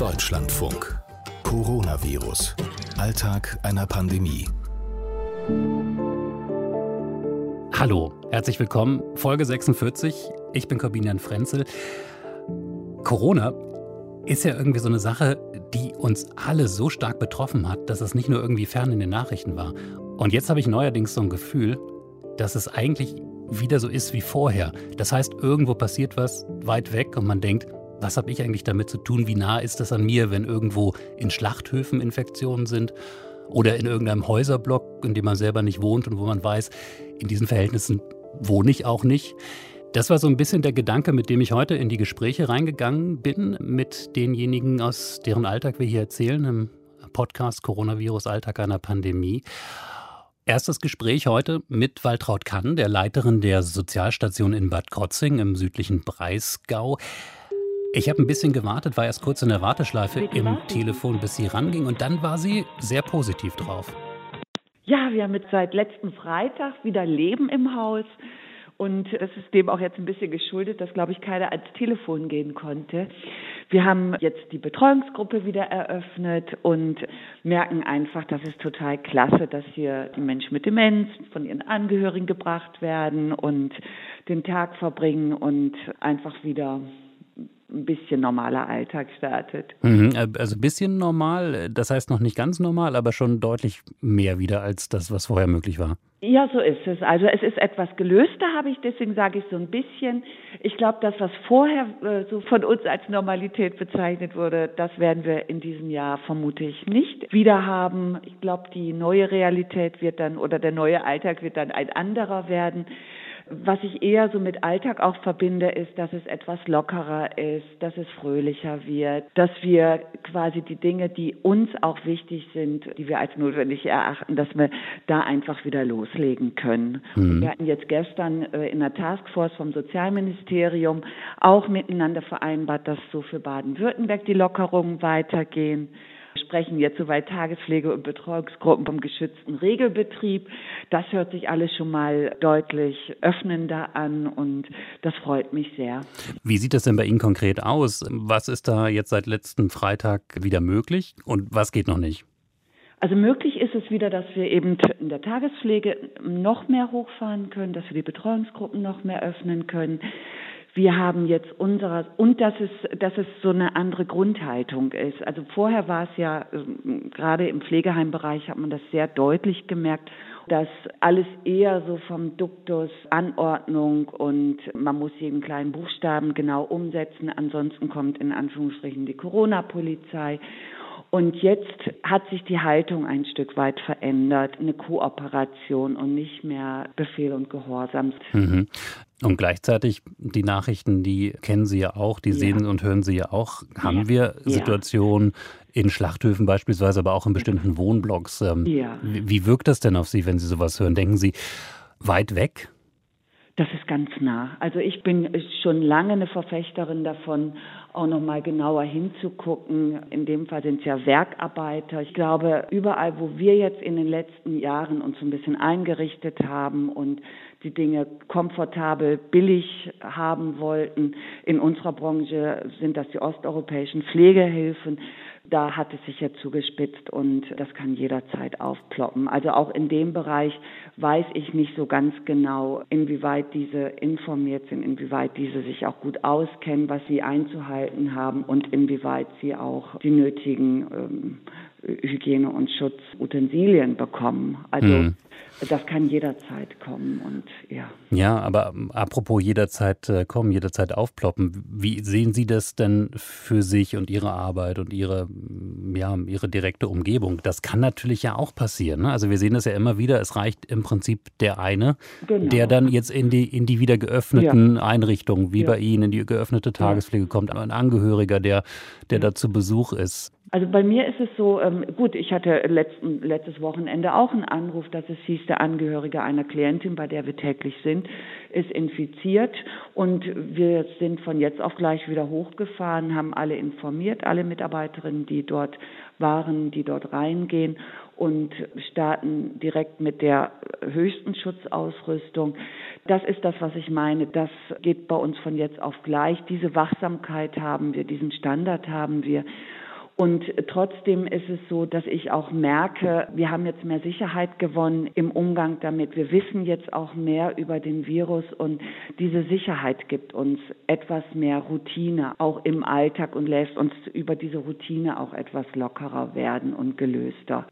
Deutschlandfunk. Coronavirus. Alltag einer Pandemie. Hallo, herzlich willkommen. Folge 46. Ich bin Corbinian Frenzel. Corona ist ja irgendwie so eine Sache, die uns alle so stark betroffen hat, dass es nicht nur irgendwie fern in den Nachrichten war. Und jetzt habe ich neuerdings so ein Gefühl, dass es eigentlich wieder so ist wie vorher. Das heißt, irgendwo passiert was weit weg und man denkt, was habe ich eigentlich damit zu tun? Wie nah ist das an mir, wenn irgendwo in Schlachthöfen Infektionen sind oder in irgendeinem Häuserblock, in dem man selber nicht wohnt und wo man weiß, in diesen Verhältnissen wohne ich auch nicht? Das war so ein bisschen der Gedanke, mit dem ich heute in die Gespräche reingegangen bin, mit denjenigen, aus deren Alltag wir hier erzählen, im Podcast Coronavirus Alltag einer Pandemie. Erstes Gespräch heute mit Waltraud Kann, der Leiterin der Sozialstation in Bad Krotzing im südlichen Breisgau. Ich habe ein bisschen gewartet, war erst kurz in der Warteschleife im Telefon, bis sie ranging und dann war sie sehr positiv drauf. Ja, wir haben jetzt seit letzten Freitag wieder Leben im Haus. Und das ist dem auch jetzt ein bisschen geschuldet, dass, glaube ich, keiner ans Telefon gehen konnte. Wir haben jetzt die Betreuungsgruppe wieder eröffnet und merken einfach, das ist total klasse, dass hier die Menschen mit Demenz von ihren Angehörigen gebracht werden und den Tag verbringen und einfach wieder ein bisschen normaler Alltag startet. Mhm, also ein bisschen normal, das heißt noch nicht ganz normal, aber schon deutlich mehr wieder als das, was vorher möglich war. Ja, so ist es. Also es ist etwas gelöster, habe ich, deswegen sage ich so ein bisschen. Ich glaube, das, was vorher äh, so von uns als Normalität bezeichnet wurde, das werden wir in diesem Jahr vermutlich nicht wieder haben. Ich glaube, die neue Realität wird dann oder der neue Alltag wird dann ein anderer werden. Was ich eher so mit Alltag auch verbinde, ist, dass es etwas lockerer ist, dass es fröhlicher wird, dass wir quasi die Dinge, die uns auch wichtig sind, die wir als notwendig erachten, dass wir da einfach wieder loslegen können. Mhm. Wir hatten jetzt gestern äh, in der Taskforce vom Sozialministerium auch miteinander vereinbart, dass so für Baden-Württemberg die Lockerungen weitergehen sprechen jetzt soweit Tagespflege und Betreuungsgruppen vom geschützten Regelbetrieb. Das hört sich alles schon mal deutlich öffnender an und das freut mich sehr. Wie sieht das denn bei Ihnen konkret aus? Was ist da jetzt seit letztem Freitag wieder möglich und was geht noch nicht? Also möglich ist es wieder, dass wir eben in der Tagespflege noch mehr hochfahren können, dass wir die Betreuungsgruppen noch mehr öffnen können wir haben jetzt unserer und dass es dass es so eine andere Grundhaltung ist. Also vorher war es ja ähm, gerade im Pflegeheimbereich hat man das sehr deutlich gemerkt, dass alles eher so vom Duktus Anordnung und man muss jeden kleinen Buchstaben genau umsetzen, ansonsten kommt in Anführungsstrichen die Corona-Polizei und jetzt hat sich die Haltung ein Stück weit verändert, eine Kooperation und nicht mehr Befehl und Gehorsam. Mhm. Und gleichzeitig die Nachrichten, die kennen Sie ja auch, die ja. sehen und hören Sie ja auch. Haben ja. wir Situationen ja. in Schlachthöfen beispielsweise, aber auch in bestimmten Wohnblocks? Ähm, ja. Wie wirkt das denn auf Sie, wenn Sie sowas hören? Denken Sie weit weg? Das ist ganz nah. Also ich bin schon lange eine Verfechterin davon, auch noch mal genauer hinzugucken. In dem Fall sind es ja Werkarbeiter. Ich glaube, überall, wo wir jetzt in den letzten Jahren uns ein bisschen eingerichtet haben und die Dinge komfortabel, billig haben wollten, in unserer Branche sind das die osteuropäischen Pflegehilfen da hat es sich ja zugespitzt und das kann jederzeit aufploppen. Also auch in dem Bereich weiß ich nicht so ganz genau, inwieweit diese informiert sind, inwieweit diese sich auch gut auskennen, was sie einzuhalten haben und inwieweit sie auch die nötigen ähm, Hygiene- und Schutzutensilien bekommen. Also hm. Das kann jederzeit kommen und ja. Ja, aber apropos jederzeit äh, kommen, jederzeit aufploppen. Wie sehen Sie das denn für sich und Ihre Arbeit und Ihre, mm, ja, Ihre direkte Umgebung? Das kann natürlich ja auch passieren. Ne? Also wir sehen das ja immer wieder. Es reicht im Prinzip der eine, genau. der dann jetzt in die, in die wieder geöffneten ja. Einrichtungen, wie ja. bei Ihnen, in die geöffnete Tagespflege kommt, ein Angehöriger, der, der da zu Besuch ist. Also bei mir ist es so, ähm, gut, ich hatte letzten, letztes Wochenende auch einen Anruf, dass es hieß, der Angehörige einer Klientin, bei der wir täglich sind, ist infiziert und wir sind von jetzt auf gleich wieder hochgefahren, haben alle informiert, alle Mitarbeiterinnen, die dort waren, die dort reingehen und starten direkt mit der höchsten Schutzausrüstung. Das ist das, was ich meine. Das geht bei uns von jetzt auf gleich. Diese Wachsamkeit haben wir, diesen Standard haben wir. Und trotzdem ist es so, dass ich auch merke, wir haben jetzt mehr Sicherheit gewonnen im Umgang damit. Wir wissen jetzt auch mehr über den Virus und diese Sicherheit gibt uns etwas mehr Routine, auch im Alltag und lässt uns über diese Routine auch etwas lockerer werden und gelöster.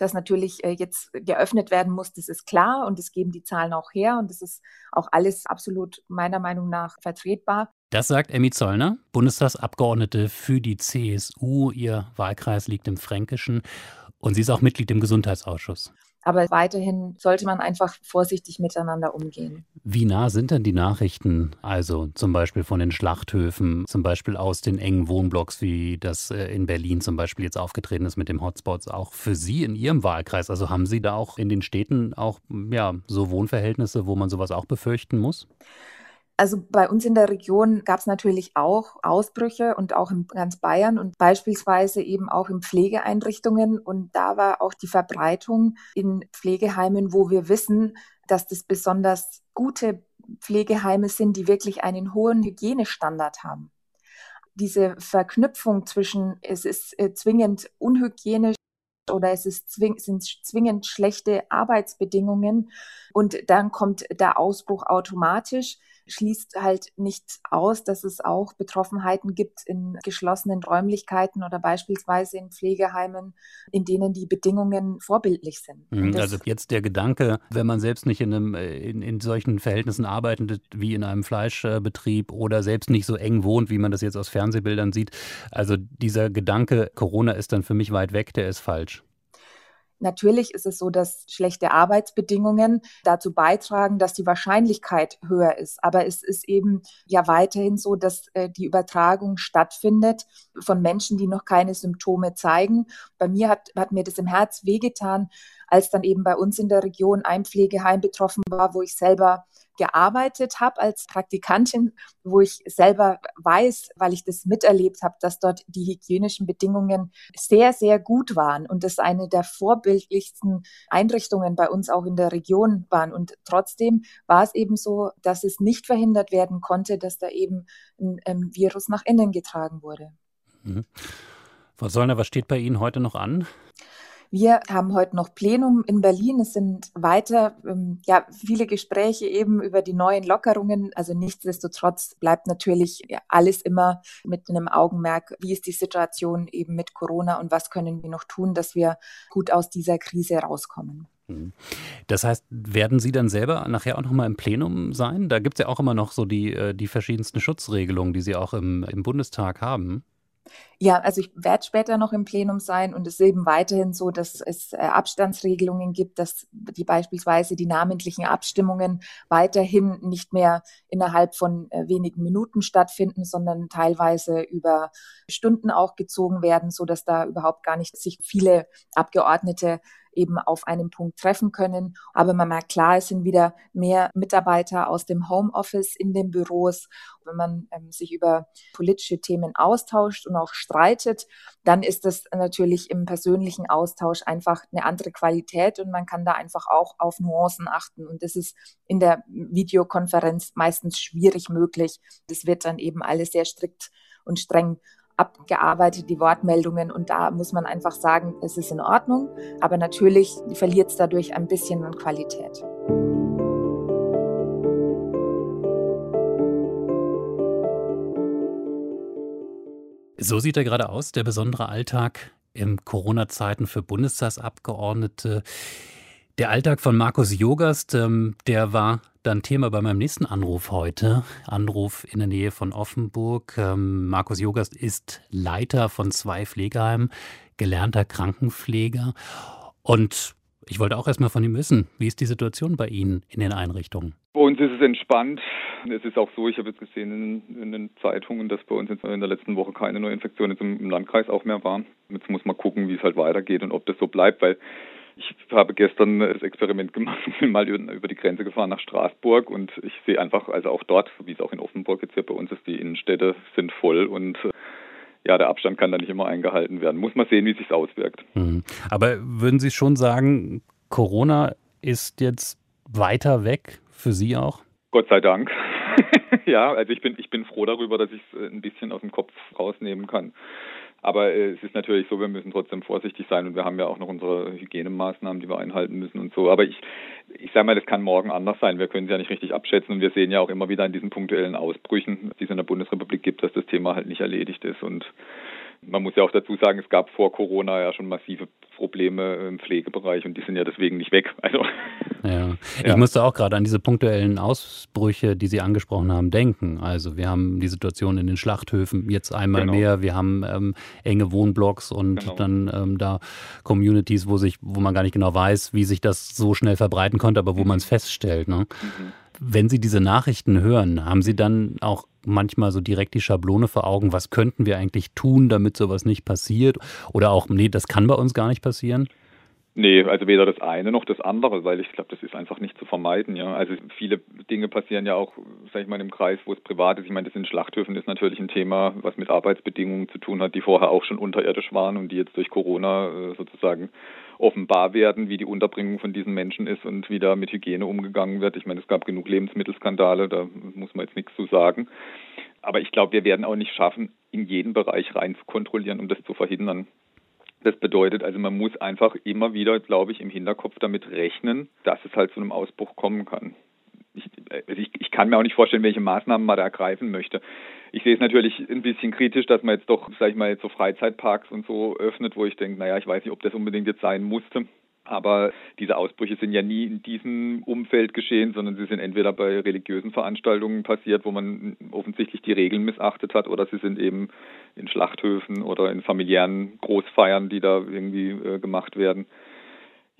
Dass natürlich äh, jetzt geöffnet werden muss, das ist klar und das geben die Zahlen auch her und das ist auch alles absolut meiner Meinung nach vertretbar. Das sagt Emmy Zollner, Bundestagsabgeordnete für die CSU. Ihr Wahlkreis liegt im Fränkischen und sie ist auch Mitglied im Gesundheitsausschuss. Aber weiterhin sollte man einfach vorsichtig miteinander umgehen. Wie nah sind denn die Nachrichten, also zum Beispiel von den Schlachthöfen, zum Beispiel aus den engen Wohnblocks, wie das äh, in Berlin zum Beispiel jetzt aufgetreten ist mit dem Hotspots, auch für Sie in Ihrem Wahlkreis? Also haben Sie da auch in den Städten auch ja, so Wohnverhältnisse, wo man sowas auch befürchten muss? Also bei uns in der Region gab es natürlich auch Ausbrüche und auch in ganz Bayern und beispielsweise eben auch in Pflegeeinrichtungen. Und da war auch die Verbreitung in Pflegeheimen, wo wir wissen, dass das besonders gute Pflegeheime sind, die wirklich einen hohen Hygienestandard haben. Diese Verknüpfung zwischen es ist äh, zwingend unhygienisch oder es ist zwing, sind zwingend schlechte Arbeitsbedingungen und dann kommt der Ausbruch automatisch schließt halt nicht aus, dass es auch Betroffenheiten gibt in geschlossenen Räumlichkeiten oder beispielsweise in Pflegeheimen, in denen die Bedingungen vorbildlich sind. Mhm, also jetzt der Gedanke, wenn man selbst nicht in, einem, äh, in, in solchen Verhältnissen arbeitet wie in einem Fleischbetrieb oder selbst nicht so eng wohnt, wie man das jetzt aus Fernsehbildern sieht, also dieser Gedanke, Corona ist dann für mich weit weg, der ist falsch. Natürlich ist es so, dass schlechte Arbeitsbedingungen dazu beitragen, dass die Wahrscheinlichkeit höher ist. Aber es ist eben ja weiterhin so, dass äh, die Übertragung stattfindet von Menschen, die noch keine Symptome zeigen. Bei mir hat, hat mir das im Herz wehgetan, als dann eben bei uns in der Region ein Pflegeheim betroffen war, wo ich selber gearbeitet habe als Praktikantin, wo ich selber weiß, weil ich das miterlebt habe, dass dort die hygienischen Bedingungen sehr, sehr gut waren und das eine der vorbildlichsten Einrichtungen bei uns auch in der Region waren. Und trotzdem war es eben so, dass es nicht verhindert werden konnte, dass da eben ein, ein Virus nach innen getragen wurde. Mhm. Frau Sollner, was steht bei Ihnen heute noch an? Wir haben heute noch Plenum in Berlin. Es sind weiter ähm, ja, viele Gespräche eben über die neuen Lockerungen. Also nichtsdestotrotz bleibt natürlich alles immer mit einem Augenmerk, wie ist die Situation eben mit Corona und was können wir noch tun, dass wir gut aus dieser Krise rauskommen. Mhm. Das heißt, werden Sie dann selber nachher auch noch mal im Plenum sein? Da gibt es ja auch immer noch so die, äh, die verschiedensten Schutzregelungen, die Sie auch im, im Bundestag haben. Ja, also ich werde später noch im Plenum sein und es ist eben weiterhin so, dass es äh, Abstandsregelungen gibt, dass die beispielsweise die namentlichen Abstimmungen weiterhin nicht mehr innerhalb von äh, wenigen Minuten stattfinden, sondern teilweise über Stunden auch gezogen werden, so dass da überhaupt gar nicht sich viele Abgeordnete eben auf einem Punkt treffen können. Aber man merkt klar, es sind wieder mehr Mitarbeiter aus dem Homeoffice in den Büros. Wenn man ähm, sich über politische Themen austauscht und auch streitet, dann ist das natürlich im persönlichen Austausch einfach eine andere Qualität und man kann da einfach auch auf Nuancen achten. Und das ist in der Videokonferenz meistens schwierig möglich. Das wird dann eben alles sehr strikt und streng abgearbeitet, die Wortmeldungen. Und da muss man einfach sagen, es ist in Ordnung. Aber natürlich verliert es dadurch ein bisschen an Qualität. So sieht er gerade aus, der besondere Alltag in Corona-Zeiten für Bundestagsabgeordnete. Der Alltag von Markus Jogast, ähm, der war dann Thema bei meinem nächsten Anruf heute. Anruf in der Nähe von Offenburg. Ähm, Markus Jogast ist Leiter von zwei Pflegeheimen, gelernter Krankenpfleger. Und ich wollte auch erstmal von ihm wissen, wie ist die Situation bei Ihnen in den Einrichtungen? Bei uns ist es entspannt. Es ist auch so, ich habe jetzt gesehen in, in, den Zeitungen, dass bei uns in der letzten Woche keine Neuinfektion jetzt im, Landkreis auch mehr war. Jetzt muss man gucken, wie es halt weitergeht und ob das so bleibt, weil ich habe gestern das Experiment gemacht bin mal über die Grenze gefahren nach Straßburg und ich sehe einfach, also auch dort, wie es auch in Offenburg jetzt hier bei uns ist, die Innenstädte sind voll und äh, ja, der Abstand kann da nicht immer eingehalten werden. Muss man sehen, wie es sich auswirkt. Mhm. Aber würden Sie schon sagen, Corona ist jetzt weiter weg für Sie auch? Gott sei Dank. ja, also ich bin, ich bin froh darüber, dass ich es ein bisschen aus dem Kopf rausnehmen kann. Aber äh, es ist natürlich so, wir müssen trotzdem vorsichtig sein und wir haben ja auch noch unsere Hygienemaßnahmen, die wir einhalten müssen und so. Aber ich, ich sage mal, das kann morgen anders sein. Wir können es ja nicht richtig abschätzen und wir sehen ja auch immer wieder in diesen punktuellen Ausbrüchen, die es in der Bundesrepublik gibt, dass das Thema halt nicht erledigt ist und man muss ja auch dazu sagen, es gab vor Corona ja schon massive Probleme im Pflegebereich und die sind ja deswegen nicht weg. Also, ja. Ich ja. musste auch gerade an diese punktuellen Ausbrüche, die Sie angesprochen haben, denken. Also wir haben die Situation in den Schlachthöfen jetzt einmal genau. mehr. Wir haben ähm, enge Wohnblocks und genau. dann ähm, da Communities, wo sich, wo man gar nicht genau weiß, wie sich das so schnell verbreiten konnte, aber wo mhm. man es feststellt. Ne? Mhm. Wenn Sie diese Nachrichten hören, haben Sie dann auch manchmal so direkt die Schablone vor Augen, was könnten wir eigentlich tun, damit sowas nicht passiert? Oder auch, nee, das kann bei uns gar nicht passieren? Nee, also weder das eine noch das andere, weil ich glaube, das ist einfach nicht zu vermeiden. Ja, also viele Dinge passieren ja auch, sage ich mal, im Kreis, wo es privat ist. Ich meine, das in Schlachthöfen ist natürlich ein Thema, was mit Arbeitsbedingungen zu tun hat, die vorher auch schon unterirdisch waren und die jetzt durch Corona äh, sozusagen offenbar werden, wie die Unterbringung von diesen Menschen ist und wie da mit Hygiene umgegangen wird. Ich meine, es gab genug Lebensmittelskandale, da muss man jetzt nichts zu sagen. Aber ich glaube, wir werden auch nicht schaffen, in jeden Bereich rein zu kontrollieren, um das zu verhindern. Das bedeutet also, man muss einfach immer wieder, glaube ich, im Hinterkopf damit rechnen, dass es halt zu einem Ausbruch kommen kann. Ich, also ich, ich, kann mir auch nicht vorstellen, welche Maßnahmen man da ergreifen möchte. Ich sehe es natürlich ein bisschen kritisch, dass man jetzt doch, sag ich mal, jetzt so Freizeitparks und so öffnet, wo ich denke, naja, ich weiß nicht, ob das unbedingt jetzt sein musste. Aber diese Ausbrüche sind ja nie in diesem Umfeld geschehen, sondern sie sind entweder bei religiösen Veranstaltungen passiert, wo man offensichtlich die Regeln missachtet hat, oder sie sind eben in Schlachthöfen oder in familiären Großfeiern, die da irgendwie äh, gemacht werden.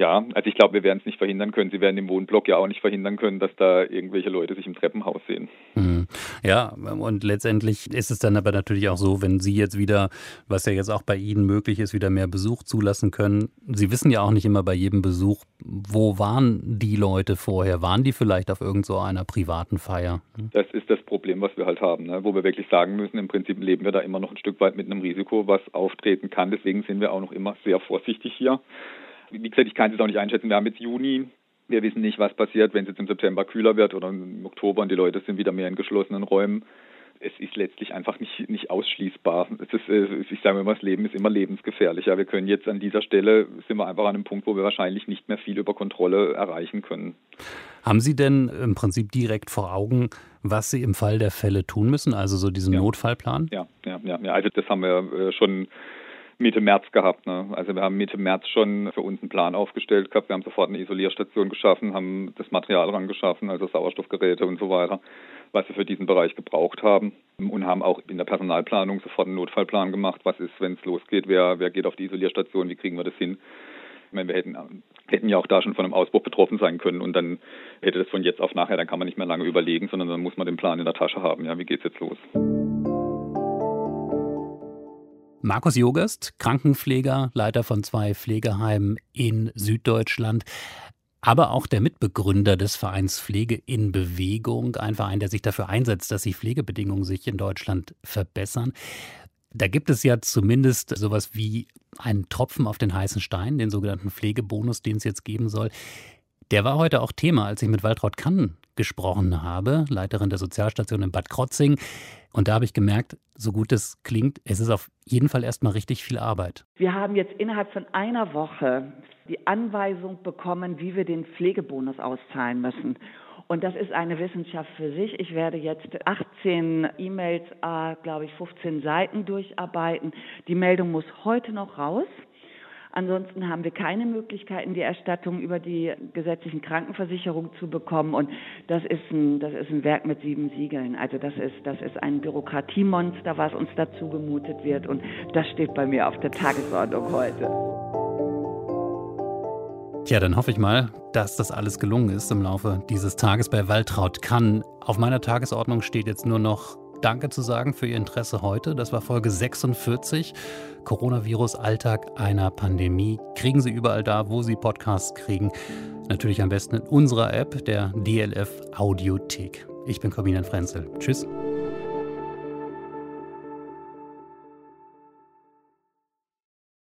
Ja, also ich glaube, wir werden es nicht verhindern können. Sie werden im Wohnblock ja auch nicht verhindern können, dass da irgendwelche Leute sich im Treppenhaus sehen. Mhm. Ja, und letztendlich ist es dann aber natürlich auch so, wenn Sie jetzt wieder, was ja jetzt auch bei Ihnen möglich ist, wieder mehr Besuch zulassen können. Sie wissen ja auch nicht immer bei jedem Besuch, wo waren die Leute vorher? Waren die vielleicht auf irgend so einer privaten Feier? Das ist das Problem, was wir halt haben, ne? wo wir wirklich sagen müssen, im Prinzip leben wir da immer noch ein Stück weit mit einem Risiko, was auftreten kann. Deswegen sind wir auch noch immer sehr vorsichtig hier. Wie gesagt, ich kann es auch nicht einschätzen. Wir haben jetzt Juni. Wir wissen nicht, was passiert, wenn es jetzt im September kühler wird oder im Oktober und die Leute sind wieder mehr in geschlossenen Räumen. Es ist letztlich einfach nicht, nicht ausschließbar. Es ist, äh, ich sage immer, das Leben ist immer lebensgefährlich. Ja, wir können jetzt an dieser Stelle, sind wir einfach an einem Punkt, wo wir wahrscheinlich nicht mehr viel über Kontrolle erreichen können. Haben Sie denn im Prinzip direkt vor Augen, was Sie im Fall der Fälle tun müssen? Also so diesen ja. Notfallplan? Ja, ja, ja, ja. Also das haben wir äh, schon Mitte März gehabt. Ne? Also wir haben Mitte März schon für uns einen Plan aufgestellt gehabt. Wir haben sofort eine Isolierstation geschaffen, haben das Material rangeschaffen, also Sauerstoffgeräte und so weiter, was wir für diesen Bereich gebraucht haben und haben auch in der Personalplanung sofort einen Notfallplan gemacht. Was ist, wenn es losgeht? Wer, wer geht auf die Isolierstation? Wie kriegen wir das hin? Ich meine, wir hätten, hätten ja auch da schon von einem Ausbruch betroffen sein können und dann hätte das von jetzt auf nachher, dann kann man nicht mehr lange überlegen, sondern dann muss man den Plan in der Tasche haben. Ja, wie geht's jetzt los? Markus Jogest, Krankenpfleger, Leiter von zwei Pflegeheimen in Süddeutschland, aber auch der Mitbegründer des Vereins Pflege in Bewegung, ein Verein, der sich dafür einsetzt, dass die Pflegebedingungen sich in Deutschland verbessern. Da gibt es ja zumindest sowas wie einen Tropfen auf den heißen Stein, den sogenannten Pflegebonus, den es jetzt geben soll. Der war heute auch Thema, als ich mit Waltraud Kannen gesprochen habe, Leiterin der Sozialstation in Bad Krotzing. Und da habe ich gemerkt, so gut es klingt, es ist auf jeden Fall erstmal richtig viel Arbeit. Wir haben jetzt innerhalb von einer Woche die Anweisung bekommen, wie wir den Pflegebonus auszahlen müssen. Und das ist eine Wissenschaft für sich. Ich werde jetzt 18 E-Mails, äh, glaube ich, 15 Seiten durcharbeiten. Die Meldung muss heute noch raus. Ansonsten haben wir keine Möglichkeiten, die Erstattung über die gesetzlichen Krankenversicherungen zu bekommen. Und das ist ein, das ist ein Werk mit sieben Siegeln. Also das ist, das ist ein Bürokratiemonster, was uns dazu gemutet wird. Und das steht bei mir auf der Tagesordnung heute. Tja, dann hoffe ich mal, dass das alles gelungen ist im Laufe dieses Tages bei Waltraud Kann. Auf meiner Tagesordnung steht jetzt nur noch Danke zu sagen für Ihr Interesse heute. Das war Folge 46. Coronavirus, Alltag einer Pandemie. Kriegen Sie überall da, wo Sie Podcasts kriegen. Natürlich am besten in unserer App, der DLF Audiothek. Ich bin Corbinian Frenzel. Tschüss.